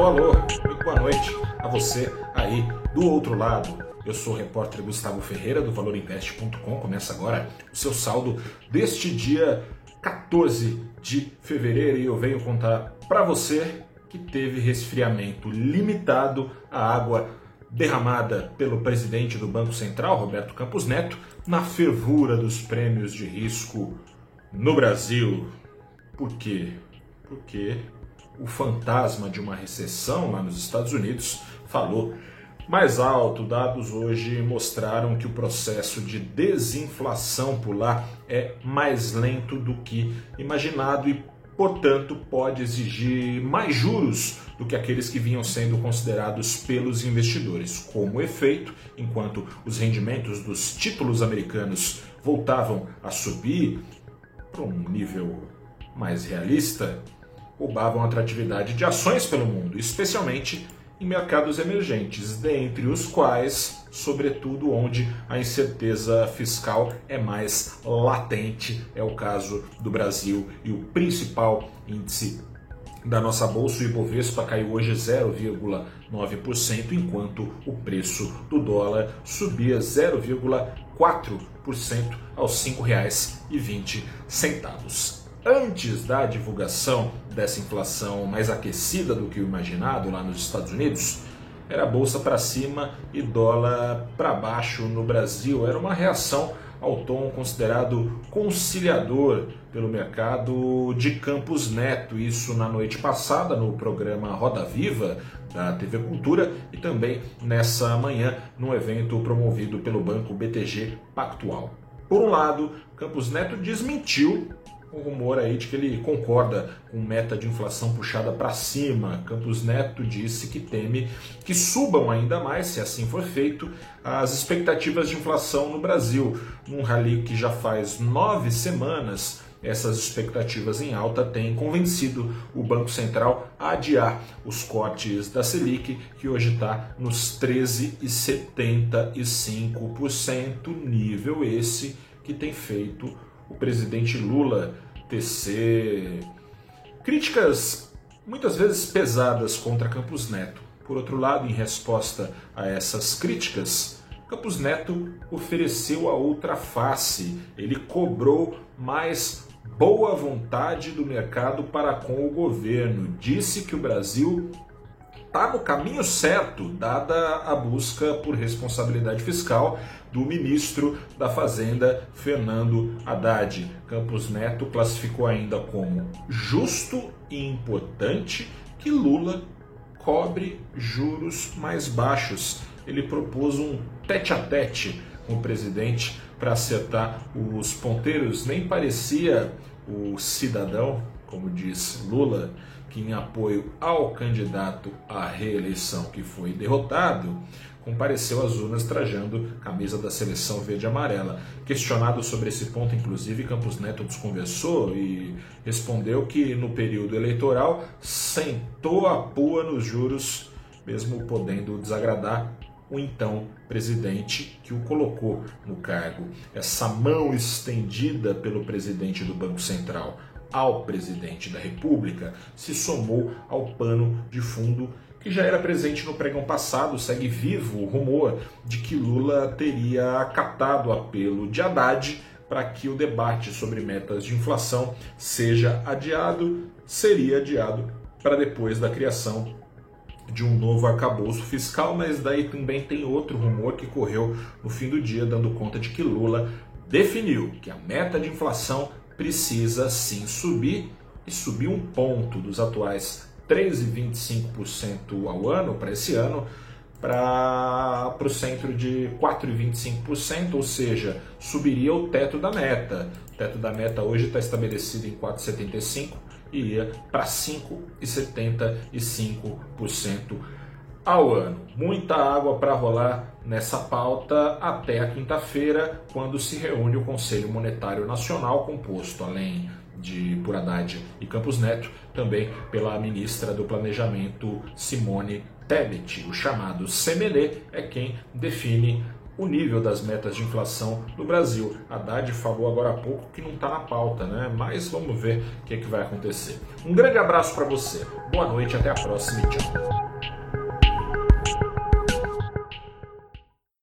Alô, alô, muito boa noite a você aí do outro lado. Eu sou o repórter Gustavo Ferreira do ValorInvest.com. Começa agora o seu saldo deste dia 14 de fevereiro e eu venho contar para você que teve resfriamento limitado à água derramada pelo presidente do Banco Central, Roberto Campos Neto, na fervura dos prêmios de risco no Brasil. Por quê? Porque o fantasma de uma recessão lá nos Estados Unidos falou mais alto. Dados hoje mostraram que o processo de desinflação por lá é mais lento do que imaginado e, portanto, pode exigir mais juros do que aqueles que vinham sendo considerados pelos investidores. Como efeito, enquanto os rendimentos dos títulos americanos voltavam a subir para um nível mais realista, roubavam a atratividade de ações pelo mundo, especialmente em mercados emergentes, dentre os quais, sobretudo, onde a incerteza fiscal é mais latente, é o caso do Brasil e o principal índice da nossa bolsa, o Ibovespa, caiu hoje 0,9%, enquanto o preço do dólar subia 0,4% aos R$ 5,20 antes da divulgação dessa inflação mais aquecida do que o imaginado lá nos Estados Unidos, era bolsa para cima e dólar para baixo no Brasil. Era uma reação ao tom considerado conciliador pelo mercado de Campos Neto, isso na noite passada no programa Roda Viva da TV Cultura e também nessa manhã no evento promovido pelo banco BTG Pactual. Por um lado, Campos Neto desmentiu um rumor aí de que ele concorda com meta de inflação puxada para cima. Campos Neto disse que teme que subam ainda mais, se assim for feito, as expectativas de inflação no Brasil. Num rally que já faz nove semanas, essas expectativas em alta têm convencido o Banco Central a adiar os cortes da Selic, que hoje está nos 13,75%, nível esse que tem feito o presidente Lula tecer críticas muitas vezes pesadas contra Campos Neto. Por outro lado, em resposta a essas críticas, Campos Neto ofereceu a outra face. Ele cobrou mais boa vontade do mercado para com o governo. Disse que o Brasil está no caminho certo, dada a busca por responsabilidade fiscal do ministro da Fazenda, Fernando Haddad. Campos Neto classificou ainda como justo e importante que Lula cobre juros mais baixos. Ele propôs um tete a tete com o presidente para acertar os ponteiros. Nem parecia o cidadão, como diz Lula, que em apoio ao candidato à reeleição que foi derrotado, compareceu às urnas trajando camisa da seleção verde amarela. Questionado sobre esse ponto, inclusive, Campos Neto desconversou e respondeu que no período eleitoral sentou a pua nos juros, mesmo podendo desagradar o então presidente que o colocou no cargo. Essa mão estendida pelo presidente do Banco Central ao presidente da República se somou ao pano de fundo que já era presente no pregão passado. Segue vivo o rumor de que Lula teria acatado o apelo de Haddad para que o debate sobre metas de inflação seja adiado, seria adiado para depois da criação de um novo arcabouço fiscal, mas daí também tem outro rumor que correu no fim do dia, dando conta de que Lula definiu que a meta de inflação precisa sim subir e subir um ponto dos atuais 3,25% ao ano para esse ano para o centro de 4,25%, ou seja, subiria o teto da meta. O teto da meta hoje está estabelecido em 4,75% e ia para 5,75% ao ano. Muita água para rolar nessa pauta até a quinta-feira, quando se reúne o Conselho Monetário Nacional, composto além de por Haddad e Campos Neto, também pela ministra do Planejamento Simone Tebet. O chamado CMD é quem define o nível das metas de inflação no Brasil. Haddad falou agora há pouco que não está na pauta, né? Mas vamos ver o que, é que vai acontecer. Um grande abraço para você, boa noite, até a próxima e tchau.